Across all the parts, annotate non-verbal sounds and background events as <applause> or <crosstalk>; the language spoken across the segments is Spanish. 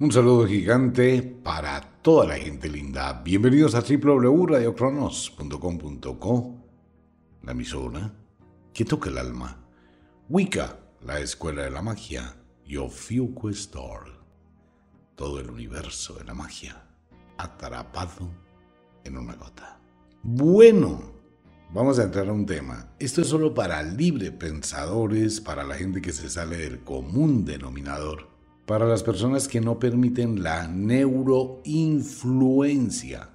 Un saludo gigante para toda la gente linda. Bienvenidos a www.radiocronos.com.co, la emisora que toca el alma. Wicca, la escuela de la magia. Y Ofiuco Store, todo el universo de la magia, atrapado en una gota. Bueno, vamos a entrar a un tema. Esto es solo para libre pensadores, para la gente que se sale del común denominador para las personas que no permiten la neuroinfluencia,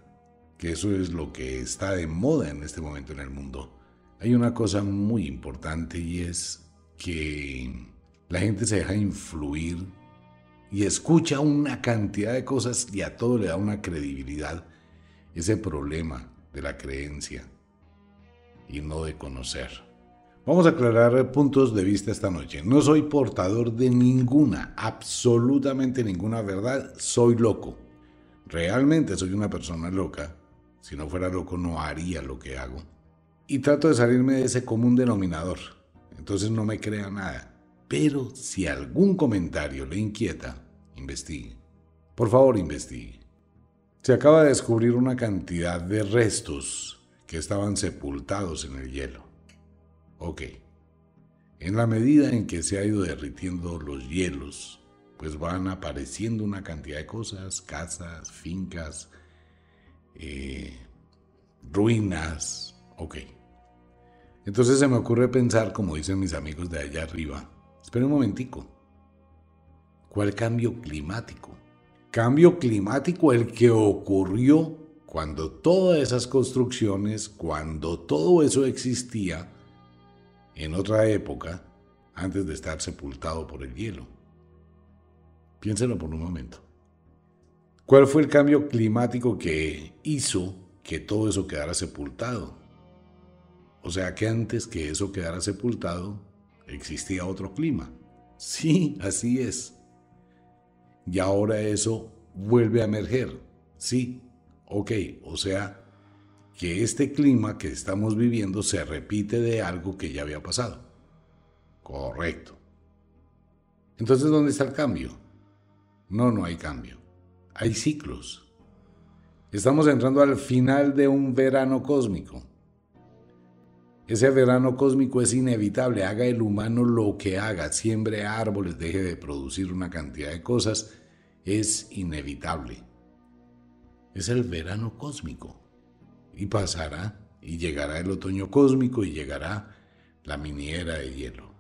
que eso es lo que está de moda en este momento en el mundo. Hay una cosa muy importante y es que la gente se deja influir y escucha una cantidad de cosas y a todo le da una credibilidad. Ese problema de la creencia y no de conocer. Vamos a aclarar puntos de vista esta noche. No soy portador de ninguna, absolutamente ninguna verdad. Soy loco. Realmente soy una persona loca. Si no fuera loco no haría lo que hago. Y trato de salirme de ese común denominador. Entonces no me crea nada. Pero si algún comentario le inquieta, investigue. Por favor, investigue. Se acaba de descubrir una cantidad de restos que estaban sepultados en el hielo. Ok. En la medida en que se ha ido derritiendo los hielos, pues van apareciendo una cantidad de cosas, casas, fincas, eh, ruinas, ok. Entonces se me ocurre pensar, como dicen mis amigos de allá arriba, espera un momentico, ¿cuál cambio climático? Cambio climático el que ocurrió cuando todas esas construcciones, cuando todo eso existía, en otra época antes de estar sepultado por el hielo. Piénsenlo por un momento. ¿Cuál fue el cambio climático que hizo que todo eso quedara sepultado? O sea que antes que eso quedara sepultado, existía otro clima. Sí, así es. Y ahora eso vuelve a emerger. Sí, ok. O sea, que este clima que estamos viviendo se repite de algo que ya había pasado. Correcto. Entonces, ¿dónde está el cambio? No, no hay cambio. Hay ciclos. Estamos entrando al final de un verano cósmico. Ese verano cósmico es inevitable, haga el humano lo que haga, siembre árboles, deje de producir una cantidad de cosas, es inevitable. Es el verano cósmico y pasará y llegará el otoño cósmico y llegará la miniera de hielo.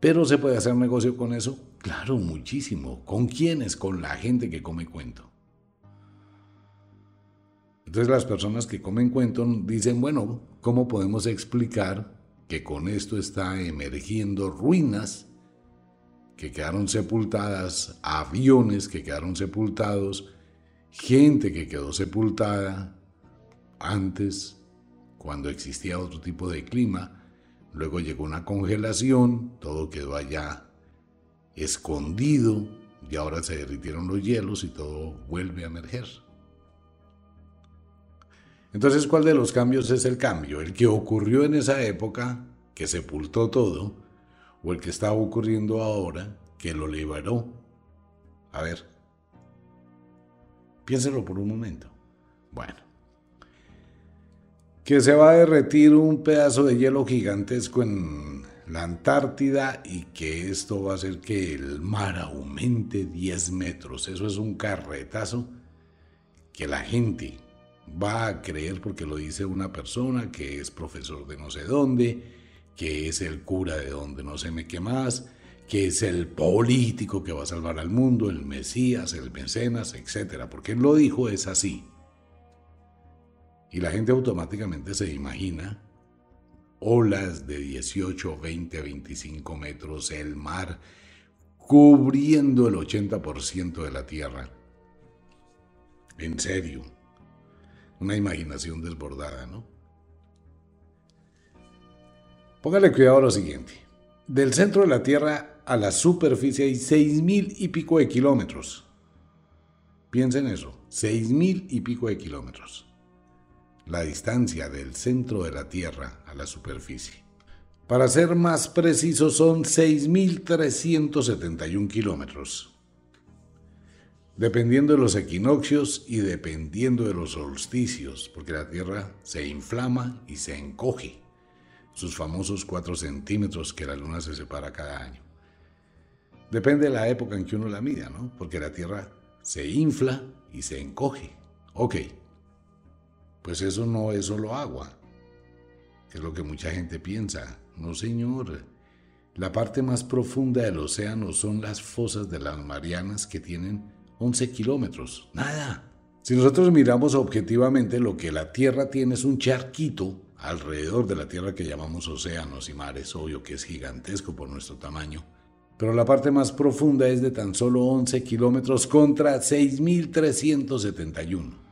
Pero se puede hacer negocio con eso, claro, muchísimo. ¿Con quiénes? Con la gente que come cuento. Entonces las personas que comen cuento dicen, bueno, ¿cómo podemos explicar que con esto está emergiendo ruinas que quedaron sepultadas, aviones que quedaron sepultados, gente que quedó sepultada, antes, cuando existía otro tipo de clima, luego llegó una congelación, todo quedó allá escondido y ahora se derritieron los hielos y todo vuelve a emerger. Entonces, ¿cuál de los cambios es el cambio? ¿El que ocurrió en esa época, que sepultó todo, o el que está ocurriendo ahora, que lo liberó? A ver, piénselo por un momento. Bueno, que se va a derretir un pedazo de hielo gigantesco en la Antártida y que esto va a hacer que el mar aumente 10 metros. Eso es un carretazo que la gente va a creer porque lo dice una persona que es profesor de no sé dónde, que es el cura de donde no sé me qué más, que es el político que va a salvar al mundo, el Mesías, el mecenas, etc. Porque él lo dijo, es así. Y la gente automáticamente se imagina olas de 18, 20, 25 metros, el mar cubriendo el 80% de la tierra. En serio, una imaginación desbordada, ¿no? Póngale cuidado a lo siguiente. Del centro de la Tierra a la superficie hay seis mil y pico de kilómetros. Piensen eso, seis mil y pico de kilómetros la distancia del centro de la Tierra a la superficie. Para ser más preciso, son 6.371 kilómetros. dependiendo de los equinoccios y dependiendo de los solsticios, porque la Tierra se inflama y se encoge, sus famosos 4 centímetros que la Luna se separa cada año. Depende de la época en que uno la mida, ¿no? Porque la Tierra se infla y se encoge. Ok, pues eso no es solo agua, es lo que mucha gente piensa. No, señor. La parte más profunda del océano son las fosas de las Marianas que tienen 11 kilómetros. Nada. Si nosotros miramos objetivamente, lo que la Tierra tiene es un charquito alrededor de la Tierra que llamamos océanos y mares, obvio que es gigantesco por nuestro tamaño. Pero la parte más profunda es de tan solo 11 kilómetros contra 6.371.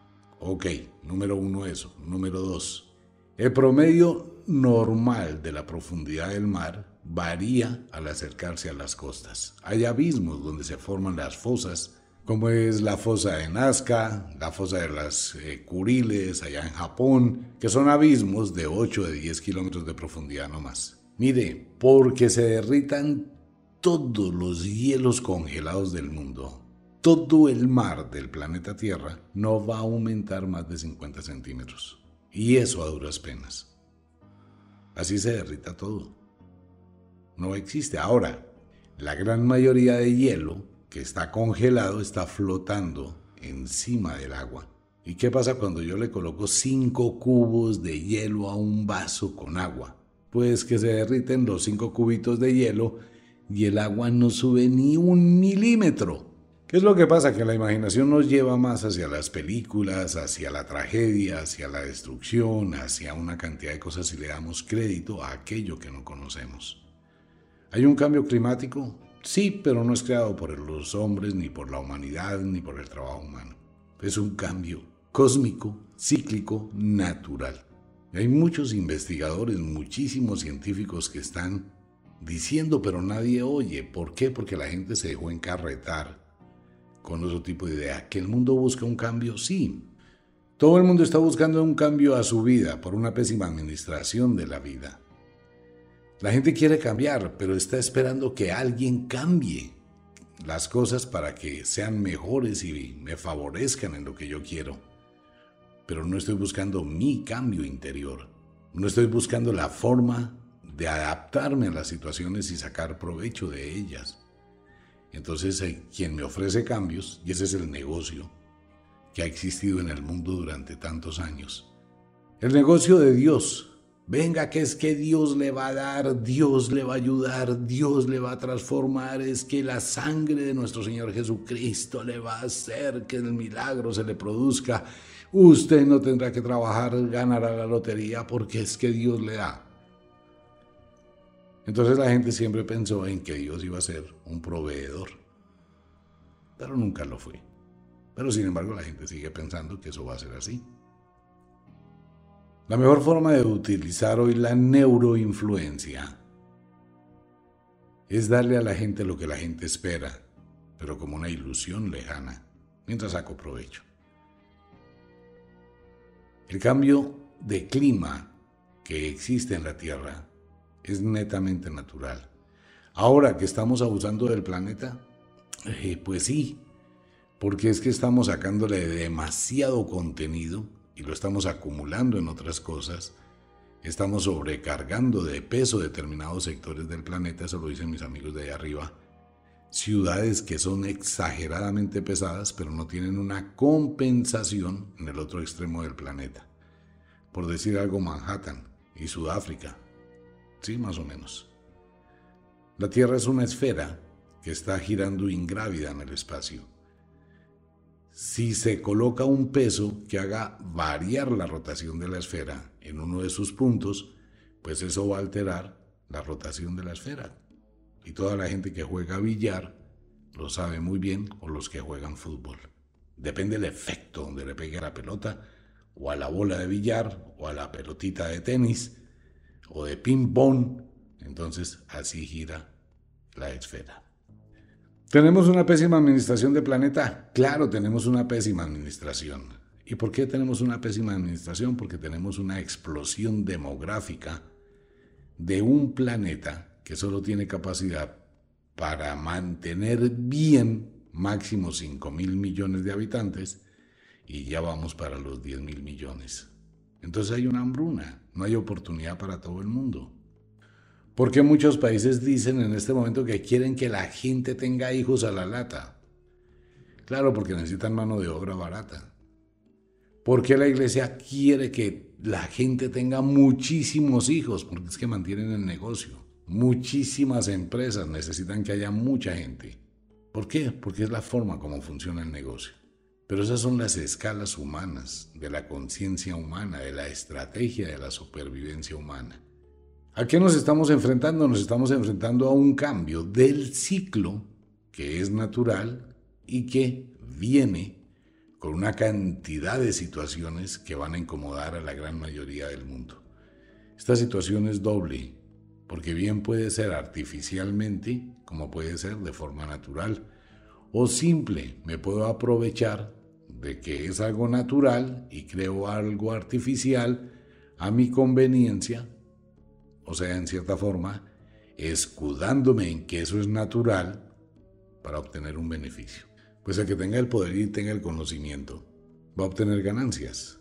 Ok, número uno eso. Número dos, el promedio normal de la profundidad del mar varía al acercarse a las costas. Hay abismos donde se forman las fosas, como es la fosa de Nazca, la fosa de las eh, Kuriles allá en Japón, que son abismos de 8 de 10 kilómetros de profundidad no más. Mire, porque se derritan todos los hielos congelados del mundo, todo el mar del planeta Tierra no va a aumentar más de 50 centímetros. Y eso a duras penas. Así se derrita todo. No existe. Ahora, la gran mayoría de hielo que está congelado está flotando encima del agua. ¿Y qué pasa cuando yo le coloco cinco cubos de hielo a un vaso con agua? Pues que se derriten los cinco cubitos de hielo y el agua no sube ni un milímetro. ¿Qué es lo que pasa? Que la imaginación nos lleva más hacia las películas, hacia la tragedia, hacia la destrucción, hacia una cantidad de cosas y le damos crédito a aquello que no conocemos. ¿Hay un cambio climático? Sí, pero no es creado por los hombres, ni por la humanidad, ni por el trabajo humano. Es un cambio cósmico, cíclico, natural. Hay muchos investigadores, muchísimos científicos que están diciendo, pero nadie oye. ¿Por qué? Porque la gente se dejó encarretar con otro tipo de idea. ¿Que el mundo busca un cambio? Sí. Todo el mundo está buscando un cambio a su vida por una pésima administración de la vida. La gente quiere cambiar, pero está esperando que alguien cambie las cosas para que sean mejores y me favorezcan en lo que yo quiero. Pero no estoy buscando mi cambio interior. No estoy buscando la forma de adaptarme a las situaciones y sacar provecho de ellas. Entonces hay quien me ofrece cambios, y ese es el negocio que ha existido en el mundo durante tantos años. El negocio de Dios. Venga, que es que Dios le va a dar, Dios le va a ayudar, Dios le va a transformar, es que la sangre de nuestro Señor Jesucristo le va a hacer que el milagro se le produzca. Usted no tendrá que trabajar, ganará la lotería porque es que Dios le da. Entonces la gente siempre pensó en que Dios iba a ser un proveedor, pero nunca lo fue. Pero sin embargo la gente sigue pensando que eso va a ser así. La mejor forma de utilizar hoy la neuroinfluencia es darle a la gente lo que la gente espera, pero como una ilusión lejana, mientras saco provecho. El cambio de clima que existe en la Tierra es netamente natural. Ahora que estamos abusando del planeta, eh, pues sí, porque es que estamos sacándole demasiado contenido y lo estamos acumulando en otras cosas. Estamos sobrecargando de peso determinados sectores del planeta, eso lo dicen mis amigos de ahí arriba. Ciudades que son exageradamente pesadas, pero no tienen una compensación en el otro extremo del planeta. Por decir algo, Manhattan y Sudáfrica, Sí, más o menos. La Tierra es una esfera que está girando ingrávida en el espacio. Si se coloca un peso que haga variar la rotación de la esfera en uno de sus puntos, pues eso va a alterar la rotación de la esfera. Y toda la gente que juega billar lo sabe muy bien, o los que juegan fútbol. Depende del efecto donde le pegue a la pelota, o a la bola de billar, o a la pelotita de tenis, o de ping-pong, entonces así gira la esfera. ¿Tenemos una pésima administración de planeta? Claro, tenemos una pésima administración. ¿Y por qué tenemos una pésima administración? Porque tenemos una explosión demográfica de un planeta que solo tiene capacidad para mantener bien máximo 5 mil millones de habitantes y ya vamos para los 10 mil millones. Entonces hay una hambruna, no hay oportunidad para todo el mundo. Porque muchos países dicen en este momento que quieren que la gente tenga hijos a la lata. Claro, porque necesitan mano de obra barata. Porque la iglesia quiere que la gente tenga muchísimos hijos, porque es que mantienen el negocio. Muchísimas empresas necesitan que haya mucha gente. ¿Por qué? Porque es la forma como funciona el negocio. Pero esas son las escalas humanas, de la conciencia humana, de la estrategia de la supervivencia humana. ¿A qué nos estamos enfrentando? Nos estamos enfrentando a un cambio del ciclo que es natural y que viene con una cantidad de situaciones que van a incomodar a la gran mayoría del mundo. Esta situación es doble, porque bien puede ser artificialmente, como puede ser de forma natural, o simple, me puedo aprovechar de que es algo natural y creo algo artificial a mi conveniencia, o sea, en cierta forma, escudándome en que eso es natural para obtener un beneficio. Pues el que tenga el poder y tenga el conocimiento va a obtener ganancias.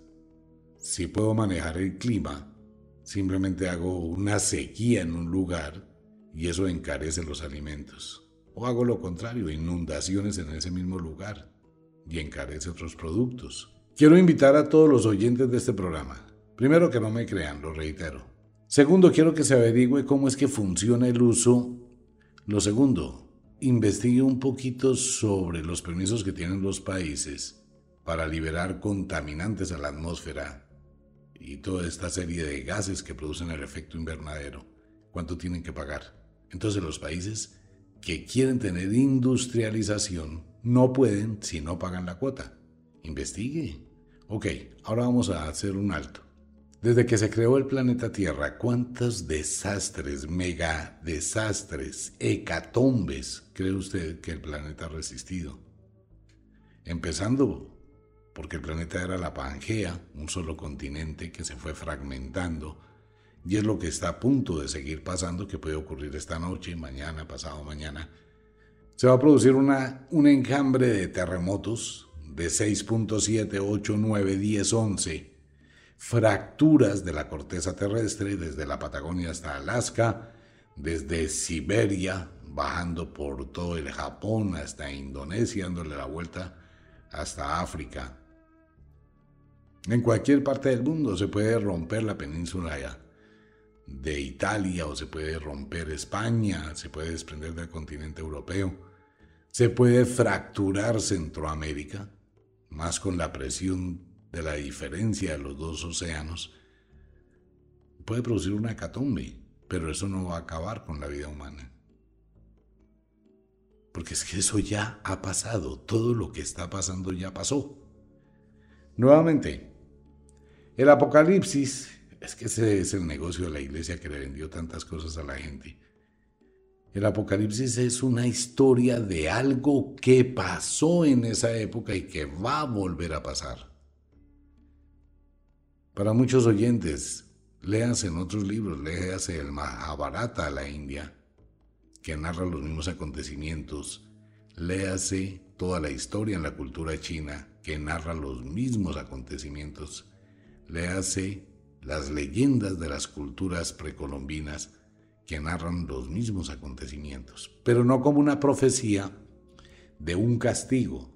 Si puedo manejar el clima, simplemente hago una sequía en un lugar y eso encarece los alimentos. O hago lo contrario, inundaciones en ese mismo lugar y encarece otros productos. Quiero invitar a todos los oyentes de este programa. Primero que no me crean, lo reitero. Segundo, quiero que se averigüe cómo es que funciona el uso. Lo segundo, investigue un poquito sobre los permisos que tienen los países para liberar contaminantes a la atmósfera y toda esta serie de gases que producen el efecto invernadero. ¿Cuánto tienen que pagar? Entonces los países que quieren tener industrialización no pueden si no pagan la cuota. Investigue. Ok, ahora vamos a hacer un alto. Desde que se creó el planeta Tierra, ¿cuántos desastres, mega desastres, hecatombes cree usted que el planeta ha resistido? Empezando porque el planeta era la Pangea, un solo continente que se fue fragmentando, y es lo que está a punto de seguir pasando, que puede ocurrir esta noche, mañana, pasado mañana. Se va a producir una, un enjambre de terremotos de 6.7, 8, 9, 10, 11, fracturas de la corteza terrestre desde la Patagonia hasta Alaska, desde Siberia, bajando por todo el Japón hasta Indonesia, dándole la vuelta hasta África. En cualquier parte del mundo se puede romper la península ya de Italia o se puede romper España, se puede desprender del continente europeo, se puede fracturar Centroamérica, más con la presión de la diferencia de los dos océanos, puede producir una hecatombe, pero eso no va a acabar con la vida humana. Porque es que eso ya ha pasado, todo lo que está pasando ya pasó. Nuevamente, el apocalipsis es que ese es el negocio de la iglesia que le vendió tantas cosas a la gente. El Apocalipsis es una historia de algo que pasó en esa época y que va a volver a pasar. Para muchos oyentes, léanse en otros libros, léase el Mahabharata a la India, que narra los mismos acontecimientos. Léase toda la historia en la cultura china, que narra los mismos acontecimientos. Léase las leyendas de las culturas precolombinas que narran los mismos acontecimientos, pero no como una profecía de un castigo,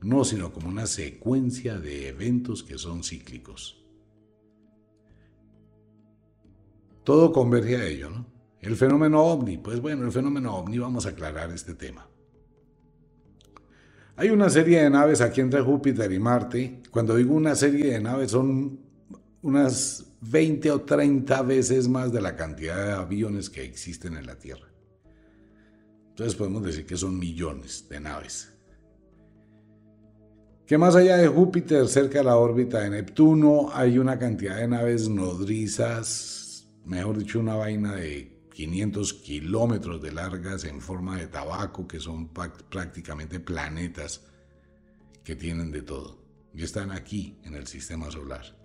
no, sino como una secuencia de eventos que son cíclicos. Todo converge a ello, ¿no? El fenómeno ovni, pues bueno, el fenómeno ovni, vamos a aclarar este tema. Hay una serie de naves aquí entre Júpiter y Marte. Cuando digo una serie de naves son unas 20 o 30 veces más de la cantidad de aviones que existen en la Tierra. Entonces podemos decir que son millones de naves. Que más allá de Júpiter, cerca de la órbita de Neptuno, hay una cantidad de naves nodrizas, mejor dicho, una vaina de 500 kilómetros de largas en forma de tabaco, que son prácticamente planetas que tienen de todo y están aquí en el sistema solar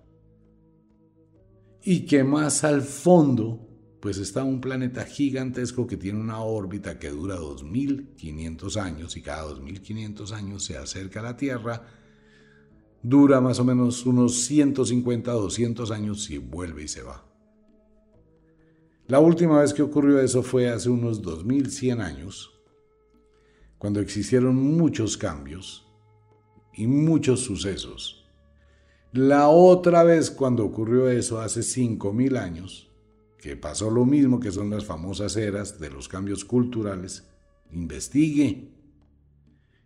y que más al fondo pues está un planeta gigantesco que tiene una órbita que dura 2.500 años y cada 2.500 años se acerca a la Tierra, dura más o menos unos 150, 200 años y vuelve y se va. La última vez que ocurrió eso fue hace unos 2100 años, cuando existieron muchos cambios y muchos sucesos. La otra vez cuando ocurrió eso, hace 5000 años, que pasó lo mismo que son las famosas eras de los cambios culturales, investigue.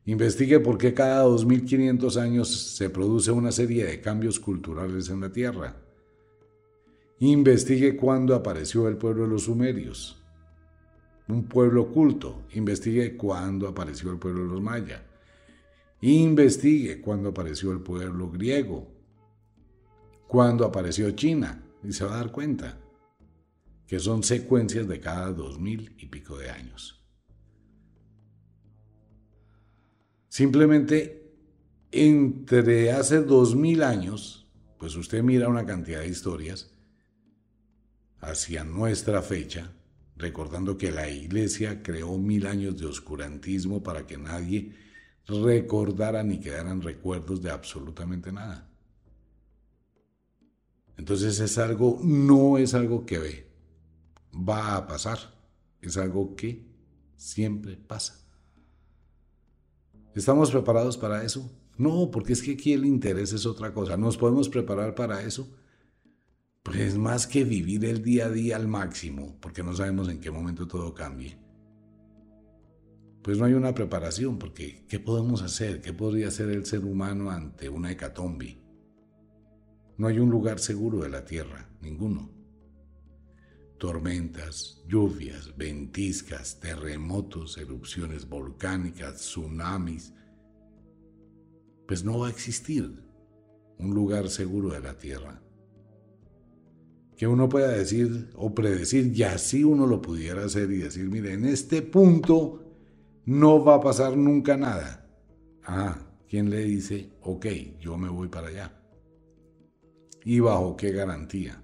Investigue por qué cada 2500 años se produce una serie de cambios culturales en la Tierra. Investigue cuándo apareció el pueblo de los sumerios un pueblo oculto. Investigue cuándo apareció el pueblo de los mayas. Investigue cuándo apareció el pueblo griego. Cuándo apareció China. Y se va a dar cuenta que son secuencias de cada dos mil y pico de años. Simplemente entre hace dos mil años, pues usted mira una cantidad de historias hacia nuestra fecha recordando que la iglesia creó mil años de oscurantismo para que nadie recordara ni quedaran recuerdos de absolutamente nada. Entonces es algo, no es algo que ve, va a pasar, es algo que siempre pasa. ¿Estamos preparados para eso? No, porque es que aquí el interés es otra cosa. ¿Nos podemos preparar para eso? pues más que vivir el día a día al máximo, porque no sabemos en qué momento todo cambie. Pues no hay una preparación, porque ¿qué podemos hacer? ¿Qué podría hacer el ser humano ante una hecatombe? No hay un lugar seguro de la Tierra, ninguno. Tormentas, lluvias, ventiscas, terremotos, erupciones volcánicas, tsunamis. Pues no va a existir un lugar seguro de la Tierra que uno pueda decir o predecir, y así uno lo pudiera hacer y decir, mire, en este punto no va a pasar nunca nada. Ah, ¿quién le dice, ok, yo me voy para allá? ¿Y bajo qué garantía?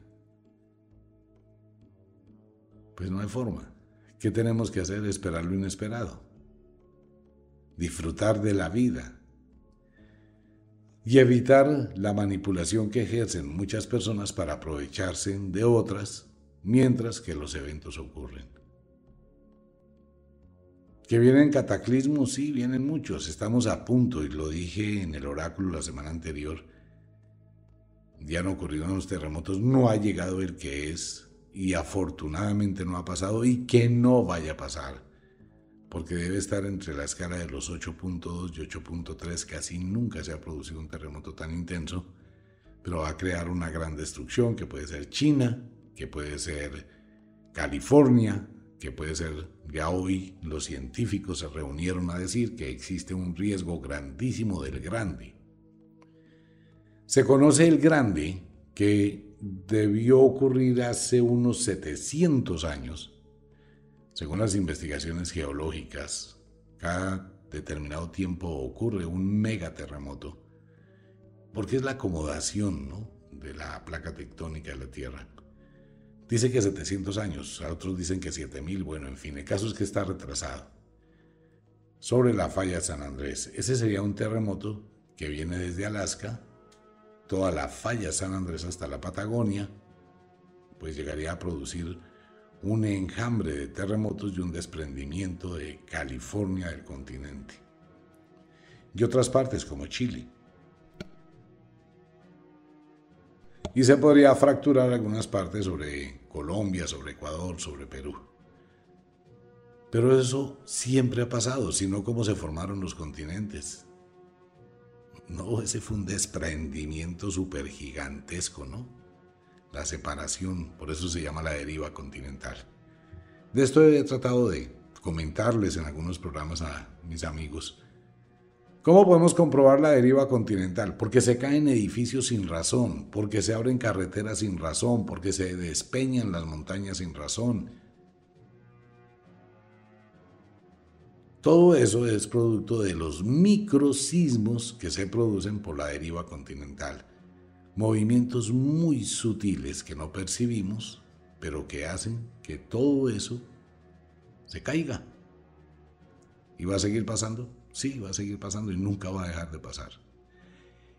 Pues no hay forma. ¿Qué tenemos que hacer? Esperar lo inesperado. Disfrutar de la vida y evitar la manipulación que ejercen muchas personas para aprovecharse de otras mientras que los eventos ocurren. Que vienen cataclismos, sí, vienen muchos. Estamos a punto, y lo dije en el oráculo la semana anterior. Ya han ocurrido los terremotos, no ha llegado el que es, y afortunadamente no ha pasado, y que no vaya a pasar porque debe estar entre la escala de los 8.2 y 8.3, casi nunca se ha producido un terremoto tan intenso, pero va a crear una gran destrucción que puede ser China, que puede ser California, que puede ser, ya hoy los científicos se reunieron a decir que existe un riesgo grandísimo del grande. Se conoce el grande que debió ocurrir hace unos 700 años, según las investigaciones geológicas, cada determinado tiempo ocurre un megaterremoto, porque es la acomodación de la placa tectónica de la Tierra. Dice que 700 años, otros dicen que 7000, bueno, en fin, el caso es que está retrasado. Sobre la falla de San Andrés, ese sería un terremoto que viene desde Alaska, toda la falla San Andrés hasta la Patagonia, pues llegaría a producir un enjambre de terremotos y un desprendimiento de California del continente y otras partes como Chile. Y se podría fracturar algunas partes sobre Colombia, sobre Ecuador, sobre Perú. Pero eso siempre ha pasado, sino cómo se formaron los continentes. No, ese fue un desprendimiento súper gigantesco, ¿no? la separación, por eso se llama la deriva continental. De esto he tratado de comentarles en algunos programas a mis amigos. ¿Cómo podemos comprobar la deriva continental? Porque se caen edificios sin razón, porque se abren carreteras sin razón, porque se despeñan las montañas sin razón. Todo eso es producto de los microsismos que se producen por la deriva continental movimientos muy sutiles que no percibimos pero que hacen que todo eso se caiga. ¿Y va a seguir pasando? Sí, va a seguir pasando y nunca va a dejar de pasar.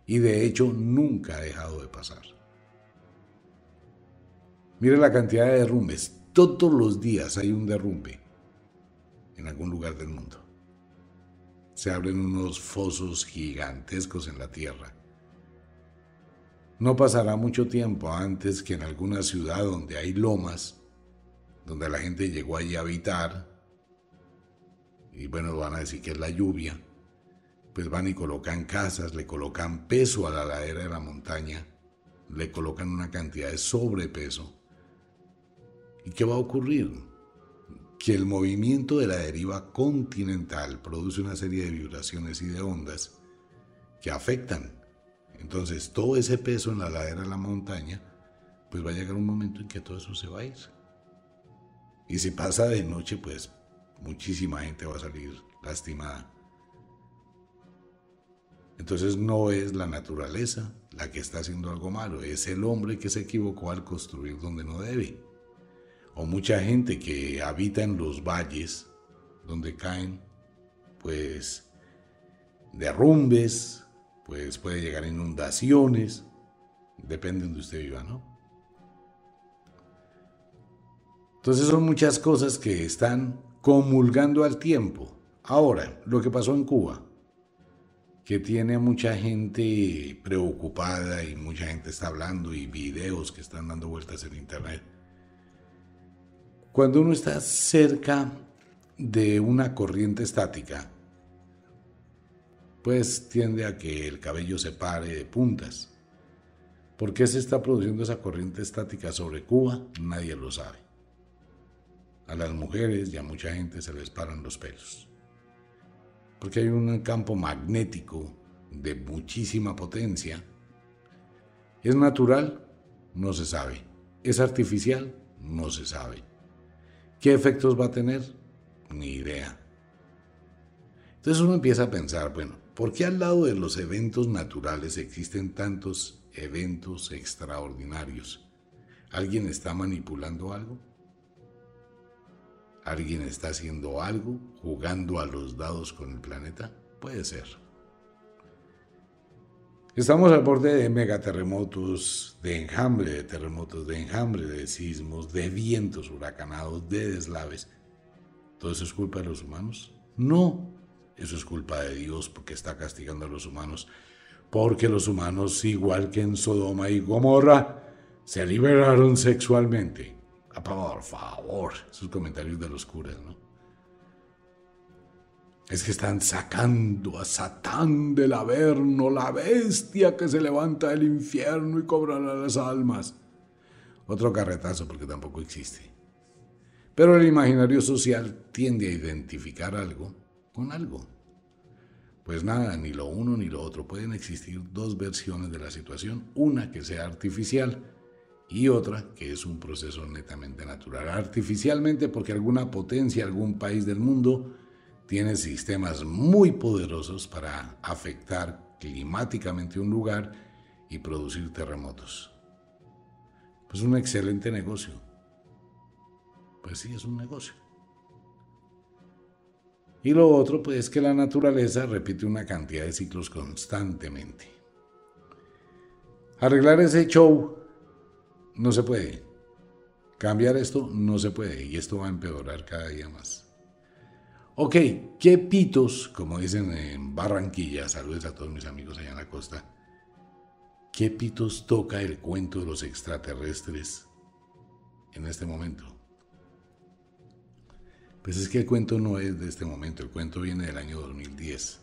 Y de hecho nunca ha dejado de pasar. Mire la cantidad de derrumbes. Todos los días hay un derrumbe en algún lugar del mundo. Se abren unos fosos gigantescos en la tierra. No pasará mucho tiempo antes que en alguna ciudad donde hay lomas, donde la gente llegó allí a habitar, y bueno, van a decir que es la lluvia, pues van y colocan casas, le colocan peso a la ladera de la montaña, le colocan una cantidad de sobrepeso. ¿Y qué va a ocurrir? Que el movimiento de la deriva continental produce una serie de vibraciones y de ondas que afectan. Entonces todo ese peso en la ladera de la montaña, pues va a llegar un momento en que todo eso se va a ir. Y si pasa de noche, pues muchísima gente va a salir lastimada. Entonces no es la naturaleza la que está haciendo algo malo, es el hombre que se equivocó al construir donde no debe. O mucha gente que habita en los valles donde caen, pues, derrumbes, pues puede llegar inundaciones, depende de donde usted viva, ¿no? Entonces son muchas cosas que están comulgando al tiempo. Ahora, lo que pasó en Cuba, que tiene mucha gente preocupada y mucha gente está hablando y videos que están dando vueltas en internet. Cuando uno está cerca de una corriente estática, pues tiende a que el cabello se pare de puntas. ¿Por qué se está produciendo esa corriente estática sobre Cuba? Nadie lo sabe. A las mujeres y a mucha gente se les paran los pelos. Porque hay un campo magnético de muchísima potencia. ¿Es natural? No se sabe. ¿Es artificial? No se sabe. ¿Qué efectos va a tener? Ni idea. Entonces uno empieza a pensar, bueno, ¿por qué al lado de los eventos naturales existen tantos eventos extraordinarios? ¿Alguien está manipulando algo? ¿Alguien está haciendo algo, jugando a los dados con el planeta? Puede ser. Estamos al borde de megaterremotos, de enjambre de terremotos, de enjambre de sismos, de vientos huracanados, de deslaves. ¿Todo eso es culpa de los humanos? No, eso es culpa de Dios porque está castigando a los humanos. Porque los humanos, igual que en Sodoma y Gomorra, se liberaron sexualmente. Ah, por favor, sus comentarios de los curas, ¿no? Es que están sacando a Satán del Averno, la bestia que se levanta del infierno y cobrará las almas. Otro carretazo porque tampoco existe. Pero el imaginario social tiende a identificar algo con algo. Pues nada, ni lo uno ni lo otro. Pueden existir dos versiones de la situación, una que sea artificial y otra que es un proceso netamente natural. Artificialmente porque alguna potencia, algún país del mundo tiene sistemas muy poderosos para afectar climáticamente un lugar y producir terremotos. Pues un excelente negocio. Pues sí, es un negocio. Y lo otro, pues es que la naturaleza repite una cantidad de ciclos constantemente. Arreglar ese show no se puede. Cambiar esto no se puede y esto va a empeorar cada día más. Ok, ¿qué pitos, como dicen en Barranquilla, saludos a todos mis amigos allá en la costa, qué pitos toca el cuento de los extraterrestres en este momento? Pues es que el cuento no es de este momento, el cuento viene del año 2010.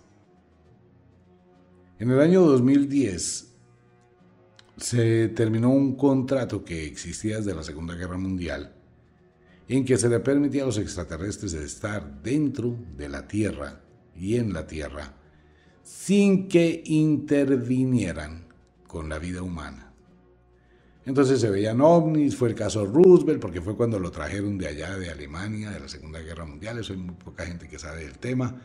En el año 2010 se terminó un contrato que existía desde la Segunda Guerra Mundial en que se le permitía a los extraterrestres estar dentro de la Tierra y en la Tierra sin que intervinieran con la vida humana. Entonces se veían ovnis, fue el caso Roosevelt, porque fue cuando lo trajeron de allá, de Alemania, de la Segunda Guerra Mundial, eso hay muy poca gente que sabe del tema.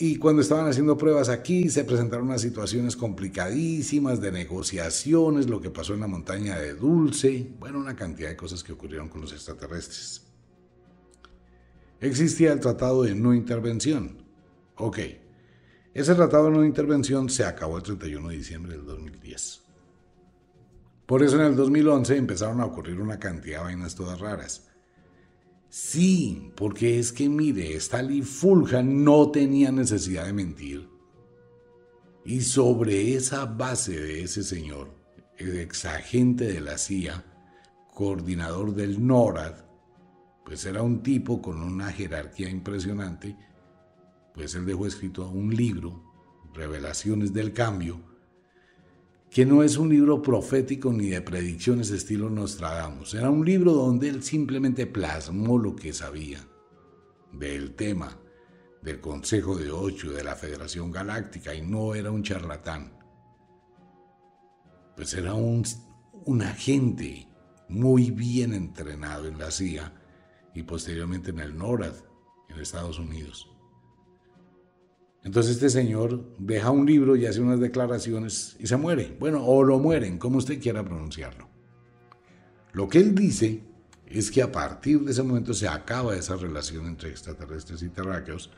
Y cuando estaban haciendo pruebas aquí se presentaron unas situaciones complicadísimas de negociaciones, lo que pasó en la montaña de Dulce, bueno, una cantidad de cosas que ocurrieron con los extraterrestres. Existía el tratado de no intervención. Ok, ese tratado de no intervención se acabó el 31 de diciembre del 2010. Por eso en el 2011 empezaron a ocurrir una cantidad de vainas todas raras. Sí, porque es que mire, Stalin Fulja no tenía necesidad de mentir. Y sobre esa base de ese señor, el exagente de la CIA, coordinador del NORAD, pues era un tipo con una jerarquía impresionante, pues él dejó escrito un libro, Revelaciones del Cambio, que no es un libro profético ni de predicciones estilo Nostradamus. Era un libro donde él simplemente plasmó lo que sabía del tema, del Consejo de Ocho, de la Federación Galáctica, y no era un charlatán. Pues era un, un agente muy bien entrenado en la CIA y posteriormente en el NORAD, en Estados Unidos. Entonces este señor deja un libro y hace unas declaraciones y se muere. Bueno, o lo mueren, como usted quiera pronunciarlo. Lo que él dice es que a partir de ese momento se acaba esa relación entre extraterrestres y terráqueos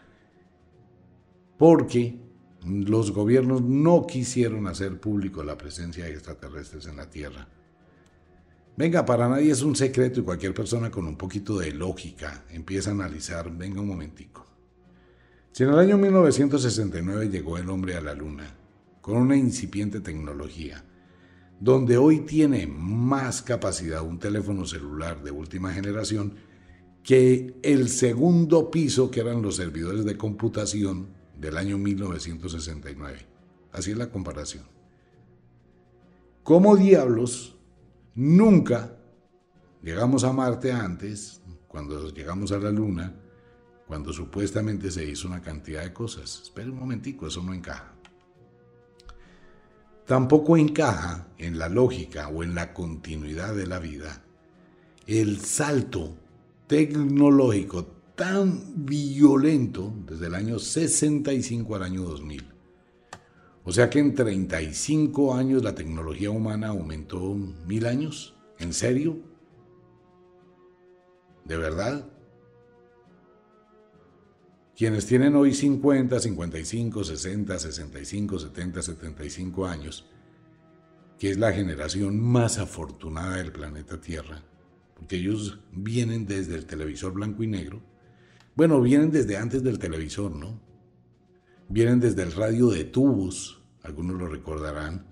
porque los gobiernos no quisieron hacer público la presencia de extraterrestres en la Tierra. Venga, para nadie es un secreto y cualquier persona con un poquito de lógica empieza a analizar, venga un momentico. Si en el año 1969 llegó el hombre a la Luna, con una incipiente tecnología, donde hoy tiene más capacidad un teléfono celular de última generación que el segundo piso que eran los servidores de computación del año 1969. Así es la comparación. ¿Cómo diablos nunca llegamos a Marte antes, cuando llegamos a la Luna, cuando supuestamente se hizo una cantidad de cosas. Espera un momentico, eso no encaja. Tampoco encaja en la lógica o en la continuidad de la vida el salto tecnológico tan violento desde el año 65 al año 2000. O sea que en 35 años la tecnología humana aumentó mil años. ¿En serio? ¿De verdad? Quienes tienen hoy 50, 55, 60, 65, 70, 75 años, que es la generación más afortunada del planeta Tierra, porque ellos vienen desde el televisor blanco y negro, bueno, vienen desde antes del televisor, ¿no? Vienen desde el radio de tubos, algunos lo recordarán,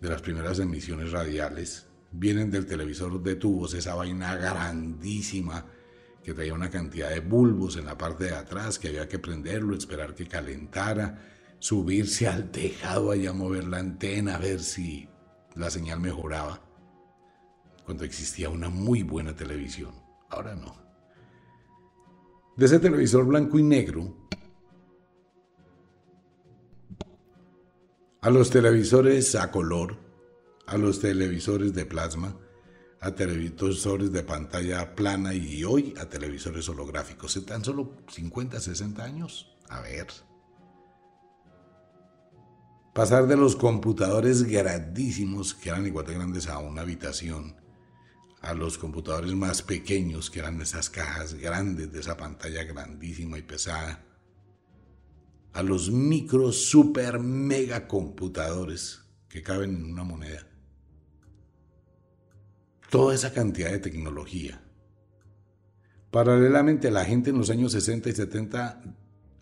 de las primeras emisiones radiales, vienen del televisor de tubos, esa vaina grandísima que traía una cantidad de bulbos en la parte de atrás, que había que prenderlo, esperar que calentara, subirse al tejado allá a mover la antena, a ver si la señal mejoraba, cuando existía una muy buena televisión. Ahora no. De ese televisor blanco y negro, a los televisores a color, a los televisores de plasma, a televisores de pantalla plana y hoy a televisores holográficos. En tan solo 50, 60 años. A ver. Pasar de los computadores grandísimos, que eran igual de grandes a una habitación, a los computadores más pequeños, que eran esas cajas grandes de esa pantalla grandísima y pesada, a los micro, super, mega computadores que caben en una moneda toda esa cantidad de tecnología. Paralelamente, la gente en los años 60 y 70,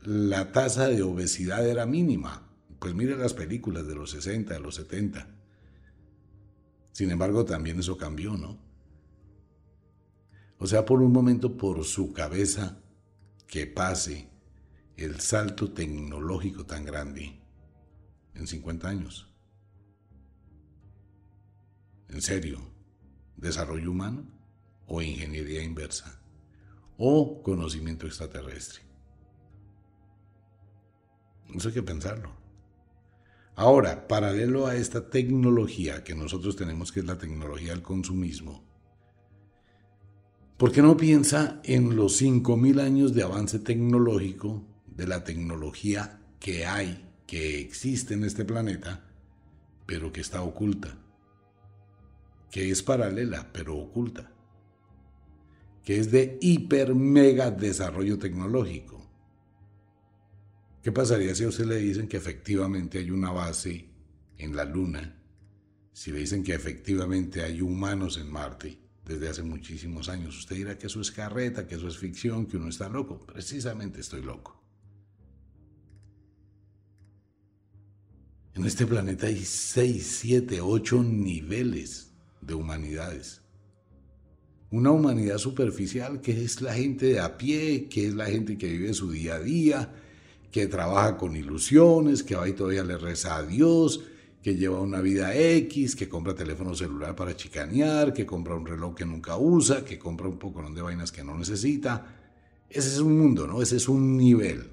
la tasa de obesidad era mínima. Pues mire las películas de los 60, de los 70. Sin embargo, también eso cambió, ¿no? O sea, por un momento, por su cabeza, que pase el salto tecnológico tan grande en 50 años. En serio desarrollo humano o ingeniería inversa o conocimiento extraterrestre. Eso hay que pensarlo. Ahora, paralelo a esta tecnología que nosotros tenemos, que es la tecnología del consumismo, ¿por qué no piensa en los 5.000 años de avance tecnológico de la tecnología que hay, que existe en este planeta, pero que está oculta, que es paralela, pero oculta, que es de hiper mega desarrollo tecnológico. ¿Qué pasaría si a usted le dicen que efectivamente hay una base en la Luna? Si le dicen que efectivamente hay humanos en Marte desde hace muchísimos años, usted dirá que eso es carreta, que eso es ficción, que uno está loco. Precisamente estoy loco. En este planeta hay 6, 7, 8 niveles de humanidades. Una humanidad superficial que es la gente de a pie, que es la gente que vive su día a día, que trabaja con ilusiones, que va y todavía le reza a Dios, que lleva una vida X, que compra teléfono celular para chicanear, que compra un reloj que nunca usa, que compra un poco de vainas que no necesita. Ese es un mundo, ¿no? Ese es un nivel.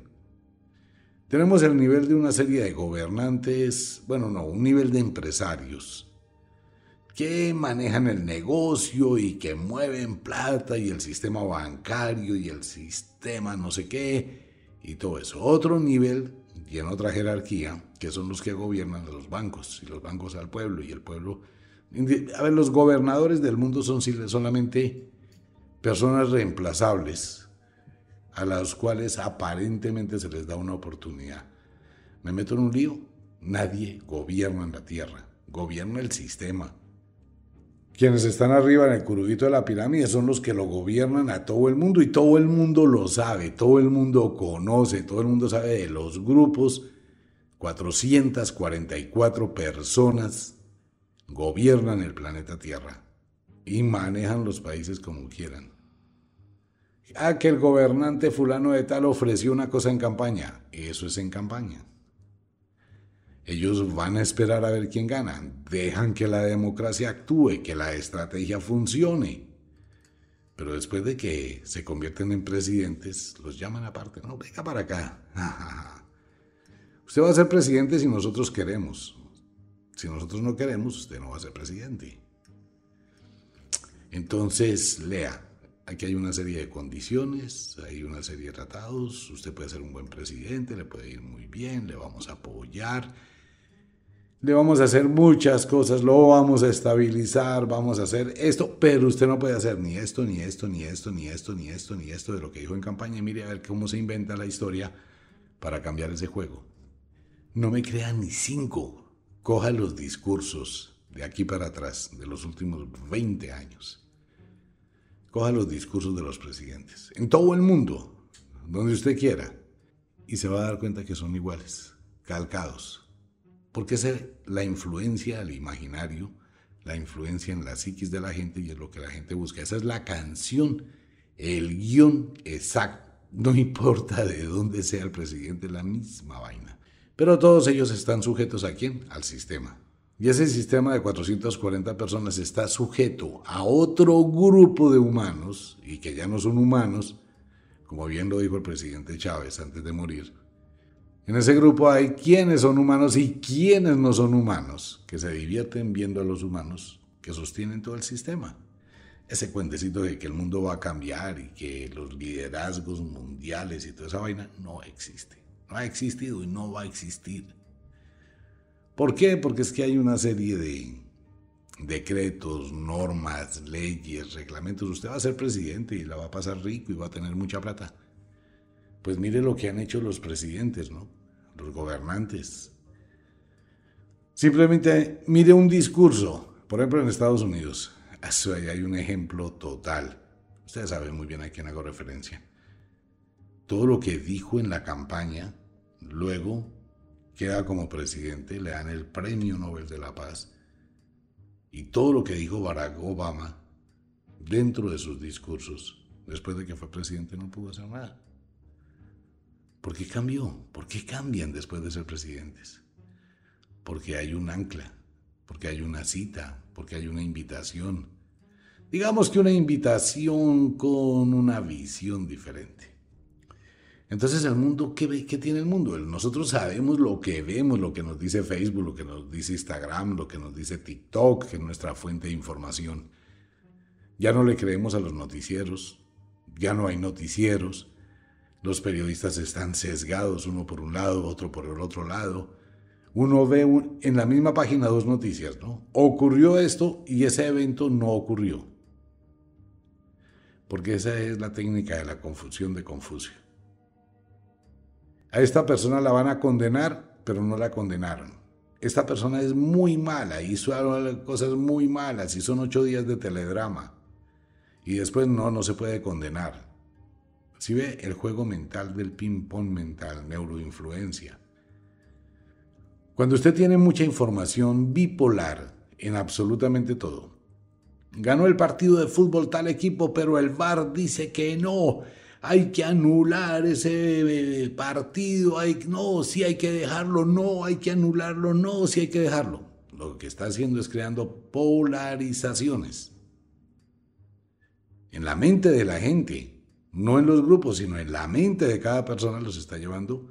Tenemos el nivel de una serie de gobernantes, bueno, no, un nivel de empresarios que manejan el negocio y que mueven plata y el sistema bancario y el sistema no sé qué y todo eso. Otro nivel y en otra jerarquía, que son los que gobiernan los bancos y los bancos al pueblo y el pueblo... A ver, los gobernadores del mundo son solamente personas reemplazables a las cuales aparentemente se les da una oportunidad. Me meto en un lío. Nadie gobierna en la tierra, gobierna el sistema. Quienes están arriba en el curubito de la pirámide son los que lo gobiernan a todo el mundo y todo el mundo lo sabe, todo el mundo conoce, todo el mundo sabe de los grupos. 444 personas gobiernan el planeta Tierra y manejan los países como quieran. Ah, que el gobernante fulano de tal ofreció una cosa en campaña. Eso es en campaña. Ellos van a esperar a ver quién gana. Dejan que la democracia actúe, que la estrategia funcione. Pero después de que se convierten en presidentes, los llaman aparte. No, venga para acá. <laughs> Usted va a ser presidente si nosotros queremos. Si nosotros no queremos, usted no va a ser presidente. Entonces, lea. Aquí hay una serie de condiciones, hay una serie de tratados, usted puede ser un buen presidente, le puede ir muy bien, le vamos a apoyar, le vamos a hacer muchas cosas, lo vamos a estabilizar, vamos a hacer esto, pero usted no puede hacer ni esto, ni esto, ni esto, ni esto, ni esto, ni esto de lo que dijo en campaña. Mire a ver cómo se inventa la historia para cambiar ese juego. No me crea ni cinco. Coja los discursos de aquí para atrás, de los últimos 20 años coja los discursos de los presidentes, en todo el mundo, donde usted quiera, y se va a dar cuenta que son iguales, calcados. Porque es la influencia al imaginario, la influencia en la psiquis de la gente y es lo que la gente busca. Esa es la canción, el guion exacto. No <laughs> importa de dónde sea el presidente, la misma vaina. Pero todos ellos están sujetos a quién? Al sistema. Y ese sistema de 440 personas está sujeto a otro grupo de humanos, y que ya no son humanos, como bien lo dijo el presidente Chávez antes de morir. En ese grupo hay quienes son humanos y quienes no son humanos, que se divierten viendo a los humanos que sostienen todo el sistema. Ese cuentecito de que el mundo va a cambiar y que los liderazgos mundiales y toda esa vaina no existe. No ha existido y no va a existir. ¿Por qué? Porque es que hay una serie de decretos, normas, leyes, reglamentos. Usted va a ser presidente y la va a pasar rico y va a tener mucha plata. Pues mire lo que han hecho los presidentes, ¿no? Los gobernantes. Simplemente mire un discurso, por ejemplo en Estados Unidos. <laughs> Ahí hay un ejemplo total. Ustedes saben muy bien a quién hago referencia. Todo lo que dijo en la campaña, luego queda como presidente, le dan el Premio Nobel de la Paz. Y todo lo que dijo Barack Obama dentro de sus discursos, después de que fue presidente, no pudo hacer nada. ¿Por qué cambió? ¿Por qué cambian después de ser presidentes? Porque hay un ancla, porque hay una cita, porque hay una invitación. Digamos que una invitación con una visión diferente. Entonces el mundo, ¿qué, ¿qué tiene el mundo? Nosotros sabemos lo que vemos, lo que nos dice Facebook, lo que nos dice Instagram, lo que nos dice TikTok, que es nuestra fuente de información. Ya no le creemos a los noticieros, ya no hay noticieros. Los periodistas están sesgados, uno por un lado, otro por el otro lado. Uno ve en la misma página dos noticias, ¿no? Ocurrió esto y ese evento no ocurrió. Porque esa es la técnica de la confusión de Confucio. A esta persona la van a condenar, pero no la condenaron. Esta persona es muy mala, hizo cosas muy malas y son ocho días de teledrama. Y después no, no se puede condenar. Si ve el juego mental del ping-pong mental, neuroinfluencia. Cuando usted tiene mucha información bipolar en absolutamente todo. Ganó el partido de fútbol tal equipo, pero el VAR dice que no. Hay que anular ese eh, partido. Hay, no, sí hay que dejarlo. No, hay que anularlo. No, sí hay que dejarlo. Lo que está haciendo es creando polarizaciones en la mente de la gente no en los grupos, sino en la mente de cada persona los está llevando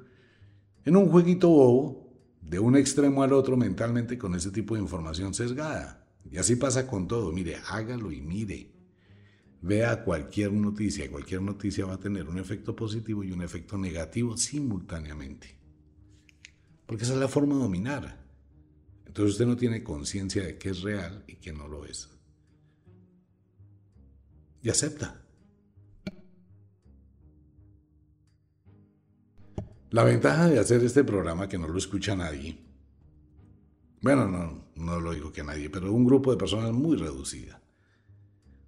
en un jueguito bobo de un extremo al otro mentalmente con ese tipo de información sesgada. Y así pasa con todo. Mire, hágalo y mire. Vea cualquier noticia. Cualquier noticia va a tener un efecto positivo y un efecto negativo simultáneamente. Porque esa es la forma de dominar. Entonces usted no tiene conciencia de qué es real y qué no lo es. Y acepta. La ventaja de hacer este programa que no lo escucha nadie, bueno, no, no lo digo que nadie, pero un grupo de personas muy reducida.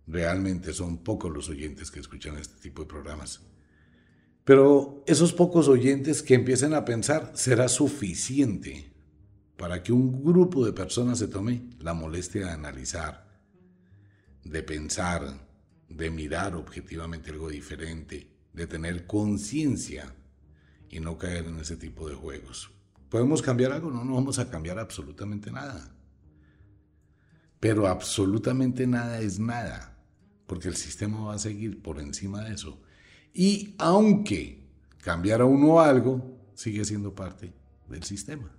Realmente son pocos los oyentes que escuchan este tipo de programas. Pero esos pocos oyentes que empiecen a pensar será suficiente para que un grupo de personas se tome la molestia de analizar, de pensar, de mirar objetivamente algo diferente, de tener conciencia y no caer en ese tipo de juegos. ¿Podemos cambiar algo? No, no vamos a cambiar absolutamente nada. Pero absolutamente nada es nada, porque el sistema va a seguir por encima de eso. Y aunque cambiara uno algo, sigue siendo parte del sistema.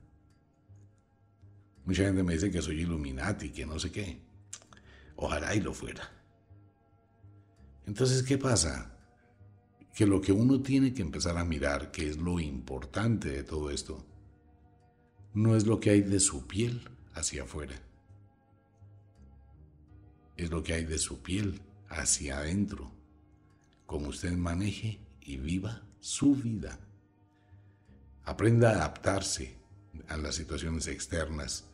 Mucha gente me dice que soy Illuminati, que no sé qué. Ojalá y lo fuera. Entonces, ¿qué pasa? Que lo que uno tiene que empezar a mirar, que es lo importante de todo esto, no es lo que hay de su piel hacia afuera, es lo que hay de su piel hacia adentro, como usted maneje y viva su vida. Aprenda a adaptarse a las situaciones externas.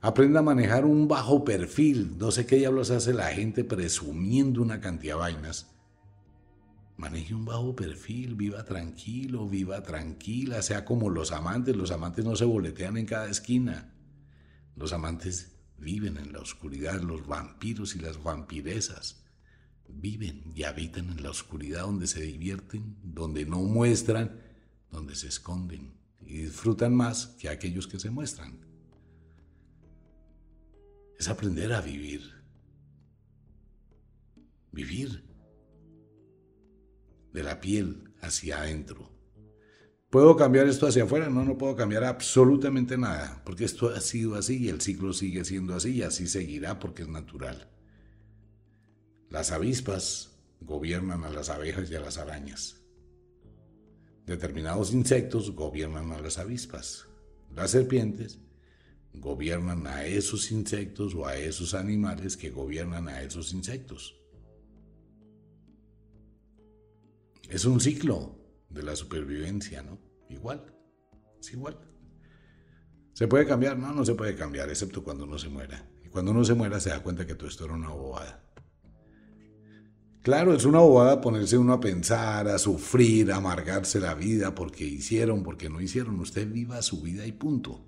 Aprenda a manejar un bajo perfil. No sé qué diablos hace la gente presumiendo una cantidad de vainas Maneje un bajo perfil, viva tranquilo, viva tranquila, sea como los amantes. Los amantes no se boletean en cada esquina. Los amantes viven en la oscuridad, los vampiros y las vampiresas viven y habitan en la oscuridad donde se divierten, donde no muestran, donde se esconden y disfrutan más que aquellos que se muestran. Es aprender a vivir. Vivir de la piel hacia adentro. ¿Puedo cambiar esto hacia afuera? No, no puedo cambiar absolutamente nada, porque esto ha sido así y el ciclo sigue siendo así y así seguirá porque es natural. Las avispas gobiernan a las abejas y a las arañas. Determinados insectos gobiernan a las avispas. Las serpientes gobiernan a esos insectos o a esos animales que gobiernan a esos insectos. Es un ciclo de la supervivencia, ¿no? Igual, es igual. ¿Se puede cambiar? No, no se puede cambiar, excepto cuando uno se muera. Y cuando uno se muera se da cuenta que todo esto era una bobada. Claro, es una bobada ponerse uno a pensar, a sufrir, a amargarse la vida porque hicieron, porque no hicieron. Usted viva su vida y punto.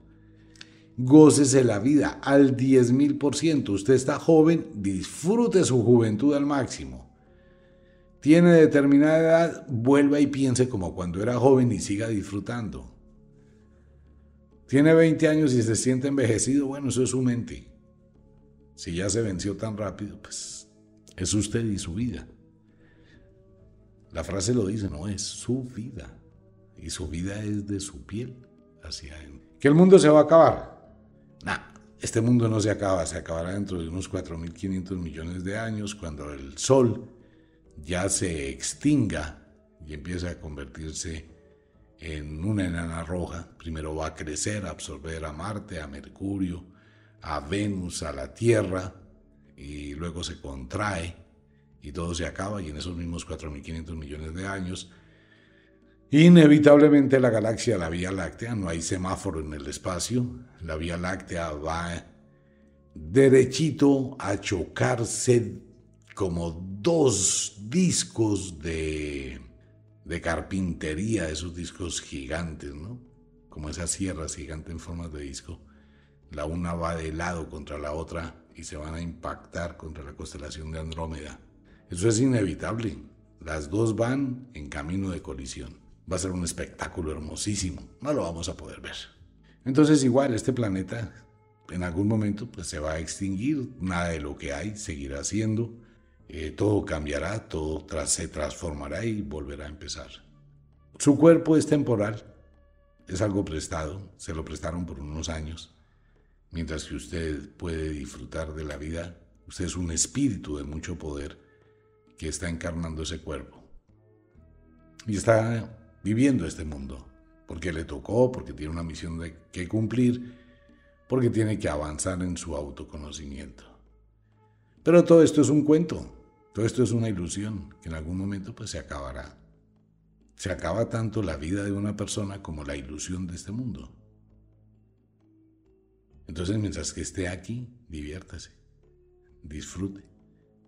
Gócese la vida al 10 mil por ciento. Usted está joven, disfrute su juventud al máximo tiene determinada edad, vuelva y piense como cuando era joven y siga disfrutando. Tiene 20 años y se siente envejecido, bueno, eso es su mente. Si ya se venció tan rápido, pues es usted y su vida. La frase lo dice, no es su vida. Y su vida es de su piel hacia él. ¿Que el mundo se va a acabar? Nah, este mundo no se acaba, se acabará dentro de unos 4.500 millones de años cuando el Sol ya se extinga y empieza a convertirse en una enana roja. Primero va a crecer, a absorber a Marte, a Mercurio, a Venus, a la Tierra, y luego se contrae y todo se acaba y en esos mismos 4.500 millones de años, inevitablemente la galaxia, la Vía Láctea, no hay semáforo en el espacio, la Vía Láctea va derechito a chocarse como dos discos de, de carpintería, esos discos gigantes, ¿no? Como esas sierras gigantes en forma de disco. La una va de lado contra la otra y se van a impactar contra la constelación de Andrómeda. Eso es inevitable. Las dos van en camino de colisión. Va a ser un espectáculo hermosísimo. No lo vamos a poder ver. Entonces igual este planeta en algún momento pues se va a extinguir. Nada de lo que hay seguirá siendo. Eh, todo cambiará, todo se transformará y volverá a empezar. Su cuerpo es temporal. Es algo prestado. Se lo prestaron por unos años Mientras que usted puede disfrutar de la vida, usted es un espíritu de mucho poder que está encarnando ese cuerpo. Y está viviendo este mundo, porque le tocó, porque tiene una misión de que cumplir, porque tiene que avanzar en su autoconocimiento. Pero todo esto es un cuento, todo esto es una ilusión, que en algún momento pues se acabará. Se acaba tanto la vida de una persona como la ilusión de este mundo. Entonces, mientras que esté aquí, diviértase, disfrute,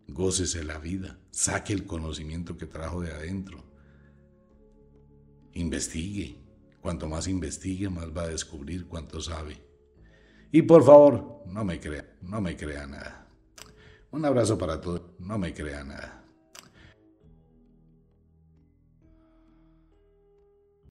gócese la vida, saque el conocimiento que trajo de adentro, investigue. Cuanto más investigue, más va a descubrir cuánto sabe. Y por favor, no me crea, no me crea nada. Un abrazo para todos, no me crea nada.